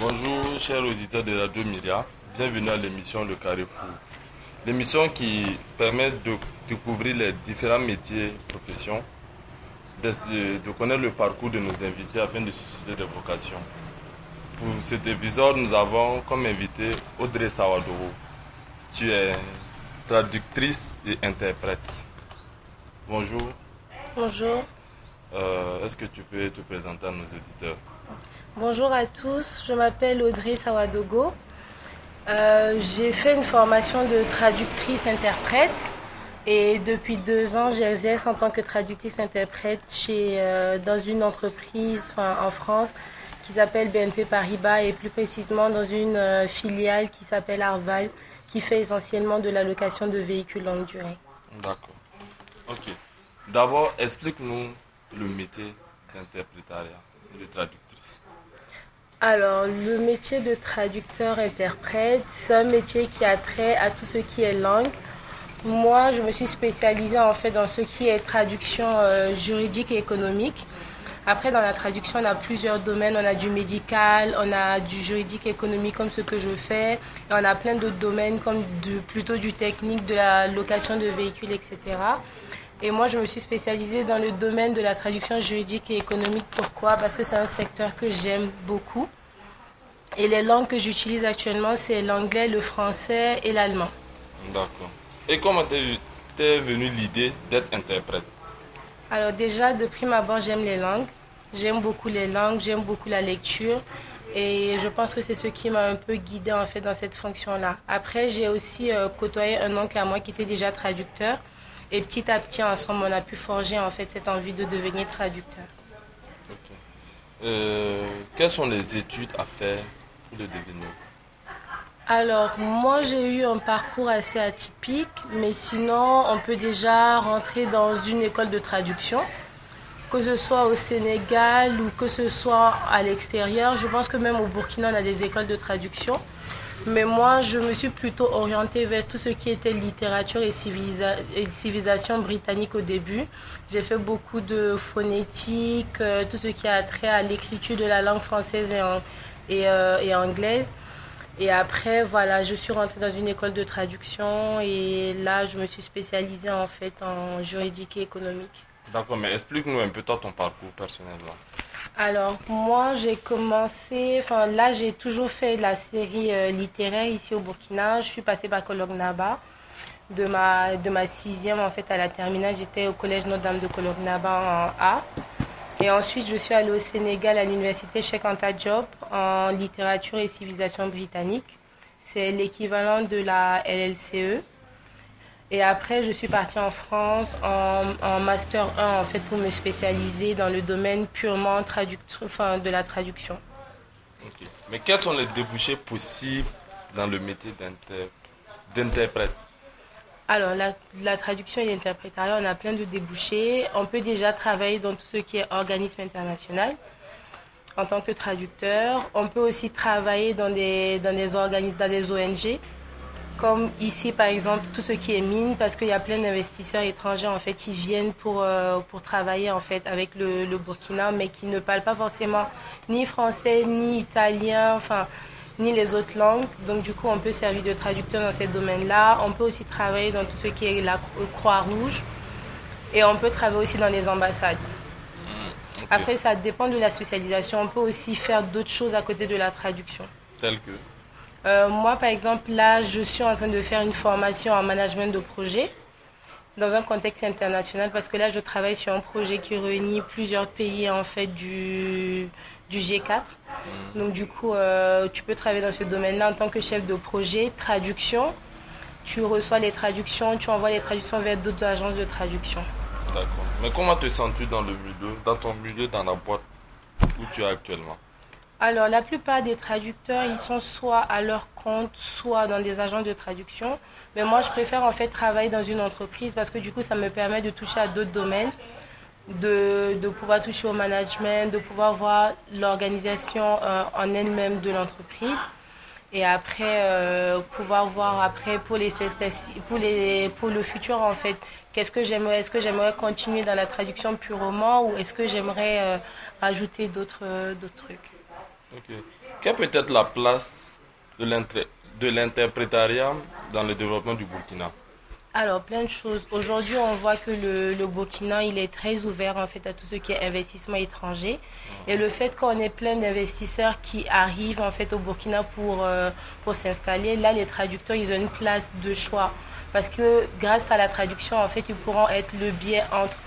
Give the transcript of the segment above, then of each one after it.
Bonjour chers auditeurs de Radio Myria, bienvenue à l'émission Le Carrefour. L'émission qui permet de découvrir les différents métiers professions, de, de connaître le parcours de nos invités afin de susciter des vocations. Pour cet épisode, nous avons comme invité Audrey Sawadoro. Tu es traductrice et interprète. Bonjour. Bonjour. Euh, Est-ce que tu peux te présenter à nos auditeurs? Bonjour à tous, je m'appelle Audrey Sawadogo. Euh, j'ai fait une formation de traductrice-interprète et depuis deux ans, j'exerce en tant que traductrice-interprète chez, euh, dans une entreprise en France qui s'appelle BNP Paribas et plus précisément dans une euh, filiale qui s'appelle Arval qui fait essentiellement de la location de véhicules longue durée. D'accord. Ok. D'abord, explique-nous le métier d'interprétariat, de traductrice. Alors, le métier de traducteur-interprète, c'est un métier qui a trait à tout ce qui est langue. Moi, je me suis spécialisée en fait dans ce qui est traduction euh, juridique et économique. Après, dans la traduction, on a plusieurs domaines. On a du médical, on a du juridique économique comme ce que je fais. Et on a plein d'autres domaines comme du, plutôt du technique, de la location de véhicules, etc. Et moi, je me suis spécialisée dans le domaine de la traduction juridique et économique. Pourquoi? Parce que c'est un secteur que j'aime beaucoup. Et les langues que j'utilise actuellement, c'est l'anglais, le français et l'allemand. D'accord. Et comment t'es venue l'idée d'être interprète? Alors déjà, de prime abord, j'aime les langues. J'aime beaucoup les langues, j'aime beaucoup la lecture. Et je pense que c'est ce qui m'a un peu guidée en fait dans cette fonction-là. Après, j'ai aussi euh, côtoyé un oncle à moi qui était déjà traducteur. Et petit à petit, ensemble, on a pu forger en fait cette envie de devenir traducteur. Ok. Euh, quelles sont les études à faire pour le devenir? Alors, moi, j'ai eu un parcours assez atypique, mais sinon, on peut déjà rentrer dans une école de traduction, que ce soit au Sénégal ou que ce soit à l'extérieur. Je pense que même au Burkina, on a des écoles de traduction. Mais moi, je me suis plutôt orientée vers tout ce qui était littérature et, civilisa- et civilisation britannique au début. J'ai fait beaucoup de phonétique, euh, tout ce qui a trait à l'écriture de la langue française et, euh, et anglaise. Et après, voilà, je suis rentrée dans une école de traduction et là, je me suis spécialisée en fait en juridique et économique. D'accord, mais explique-nous un peu ton parcours personnel. Alors, moi, j'ai commencé, enfin là, j'ai toujours fait la série euh, littéraire ici au Burkina. Je suis passée par Kolognaba. De ma, de ma sixième, en fait, à la terminale, j'étais au collège Notre-Dame de Kolognaba en A. Et ensuite, je suis allée au Sénégal à l'université Cheikh Anta Diop en littérature et civilisation britannique. C'est l'équivalent de la LLCE. Et après, je suis partie en France en, en Master 1, en fait, pour me spécialiser dans le domaine purement enfin, de la traduction. Ok. Mais quels sont les débouchés possibles dans le métier d'inter- d'interprète? Alors, la, la traduction et l'interprétariat, on a plein de débouchés. On peut déjà travailler dans tout ce qui est organisme international en tant que traducteur. On peut aussi travailler dans des, dans des organismes, dans des ONG, comme ici, par exemple, tout ce qui est mine, parce qu'il y a plein d'investisseurs étrangers, en fait, qui viennent pour, euh, pour travailler, en fait, avec le, le Burkina, mais qui ne parlent pas forcément ni français, ni italien, enfin, ni les autres langues. Donc, du coup, on peut servir de traducteur dans ces domaines-là. On peut aussi travailler dans tout ce qui est la Croix-Rouge. Et on peut travailler aussi dans les ambassades. Hmm. Après, ça dépend de la spécialisation. On peut aussi faire d'autres choses à côté de la traduction. Tel que Euh, moi, par exemple, là, je suis en train de faire une formation en management de projet dans un contexte international parce que là, je travaille sur un projet qui réunit plusieurs pays en fait du, du G4. Hmm, Donc, du coup, euh, tu peux travailler dans ce domaine-là en tant que chef de projet, traduction. Tu reçois les traductions, tu envoies les traductions vers d'autres agences de traduction. D'accord. Mais comment te sens-tu dans le milieu, dans ton milieu, dans la boîte où tu es actuellement? Alors, la plupart des traducteurs, ils sont soit à leur compte, soit dans des agences de traduction. Mais moi, je préfère en fait travailler dans une entreprise parce que du coup, ça me permet de toucher à d'autres domaines. de, de pouvoir toucher au management, de pouvoir voir l'organisation euh, en elle-même de l'entreprise. Et après, euh, pouvoir voir après pour les, pour les pour le futur en fait, qu'est-ce que j'aimerais, est-ce que j'aimerais continuer dans la traduction purement ou est-ce que j'aimerais euh, rajouter d'autres d'autres trucs. Quelle peut être la place de l'interprétariat dans le développement du Burkina? Alors, plein de choses. Aujourd'hui, on voit que le, le, Burkina, il est très ouvert en fait à tout ce qui est investissement étranger. Et le fait qu'on ait plein d'investisseurs qui arrivent en fait au Burkina pour, euh, pour s'installer, là, les traducteurs, ils ont une place de choix. Parce que grâce à la traduction, en fait, ils pourront être le biais entre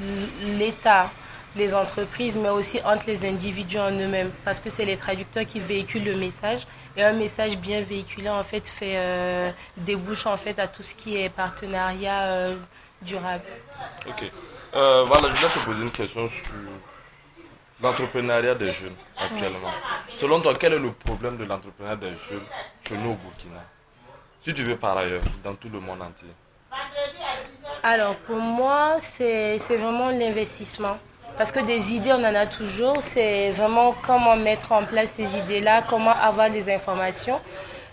l'État, les entreprises, mais aussi entre les individus en eux-mêmes, parce que c'est les traducteurs qui véhiculent le message. Et un message bien véhiculé, en fait, fait euh, débouche en fait à tout ce qui est partenariat euh, durable. Ok. Euh, voilà, je vais te poser une question sur l'entrepreneuriat des jeunes actuellement. Selon toi, quel est le problème de l'entrepreneuriat des jeunes chez nous au Burkina? Si tu veux par ailleurs, dans tout le monde entier. Alors, pour moi, c'est vraiment l'investissement. Parce que des idées, on en a toujours. C'est vraiment comment mettre en place ces idées-là, comment avoir les informations.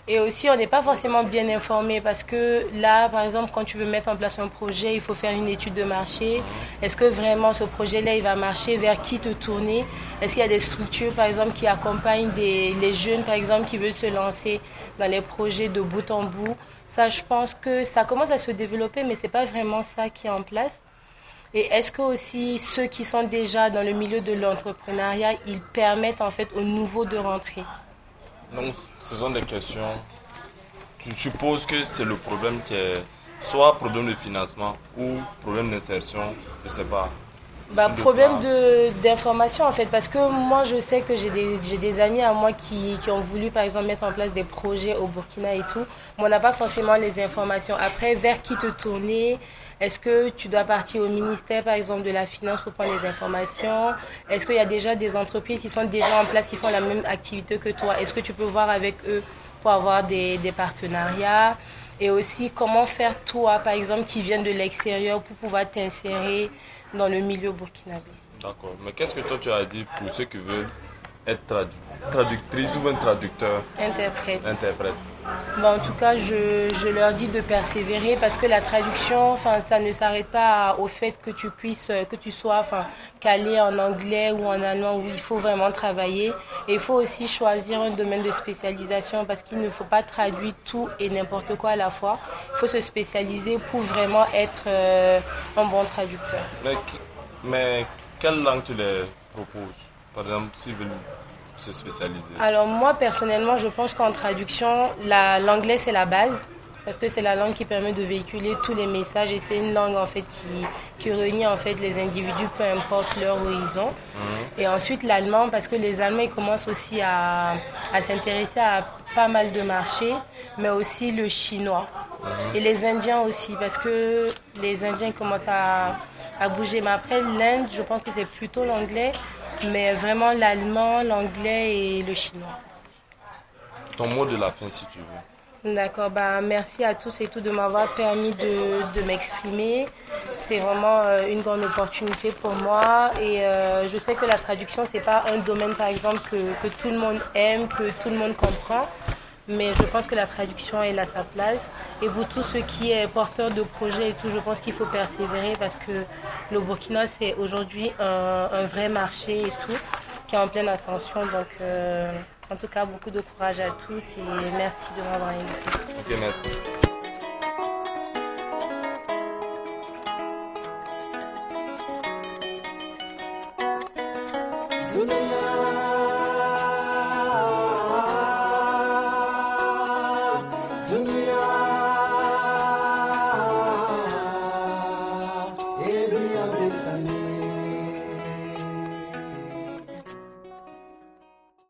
Et aussi, on n'est pas forcément bien informé parce que là, par exemple, quand tu veux mettre en place un projet, il faut faire une étude de marché. Est-ce que vraiment ce projet-là, il va marcher? Vers qui te tourner? Est-ce qu'il y a des structures, par exemple, qui accompagnent des, les jeunes, par exemple, qui veulent se lancer dans les projets de bout en bout? Ça, je pense que ça commence à se développer, mais c'est pas vraiment ça qui est en place. Et est-ce que aussi ceux qui sont déjà dans le milieu de l'entrepreneuriat, ils permettent en fait aux nouveaux de rentrer? Donc, ce sont des questions. Tu supposes que c'est le problème qui est soit problème de financement ou problème d'insertion, je ne sais pas. Bah, problème d'information en fait, parce que moi je sais que j'ai des, des amis à moi qui, qui, ont voulu par exemple mettre en place des projets au Burkina et tout, mais on n'a pas forcément les informations. Après, vers qui te tourner? Est-ce que tu dois partir au ministère par exemple de la finance pour prendre les informations? Est-ce qu'il y a déjà des entreprises qui sont déjà en place, qui font la même activité que toi? Est-ce que tu peux voir avec eux? Pour avoir des, des partenariats et aussi comment faire toi par exemple qui viens de l'extérieur pour pouvoir t'insérer dans le milieu burkinabé. D'accord. Mais qu'est-ce que toi tu as dit pour ceux qui veulent être traductrice ou un traducteur? Interprète. Interprète. Bon, en tout cas, je, leur dis de persévérer parce que la traduction, enfin, ça ne s'arrête pas au fait que tu puisses, que tu sois, enfin, calé en anglais ou en allemand où il faut vraiment travailler. Il faut aussi choisir un domaine de spécialisation parce qu'il ne faut pas traduire tout et n'importe quoi à la fois. Il faut se spécialiser pour vraiment être euh, un bon traducteur. Mais, mais quelle langue tu les proposes? Par exemple, s'ils veulent se spécialiser? Alors moi personnellement, je pense qu'en traduction, l'anglais c'est la base parce que c'est la langue qui permet de véhiculer tous les messages et c'est une langue en fait qui, qui réunit en fait les individus peu importe leur horizon. Et ensuite l'allemand parce que les Allemands ils commencent aussi à, à s'intéresser à pas mal de marchés, mais aussi le chinois. Et les Indiens aussi parce que les Indiens commencent à, à bouger. Mais après l'Inde, je pense que c'est plutôt l'anglais mais vraiment l'allemand, l'anglais et le chinois. Ton mot de la fin si tu veux. D'accord, bah, merci à tous et toutes de m'avoir permis de, de m'exprimer. C'est vraiment euh, une grande opportunité pour moi et euh, je sais que la traduction, c'est pas un domaine par exemple que, que tout le monde aime, que tout le monde comprend mais je pense que la traduction est à sa place. Et pour tout ce qui est porteur de projet et tout, je pense qu'il faut persévérer parce que le Burkina, c'est aujourd'hui un, un, vrai marché et tout, qui est en pleine ascension. Donc, euh, en tout cas, beaucoup de courage à tous et merci de m'avoir invité. Ok, merci.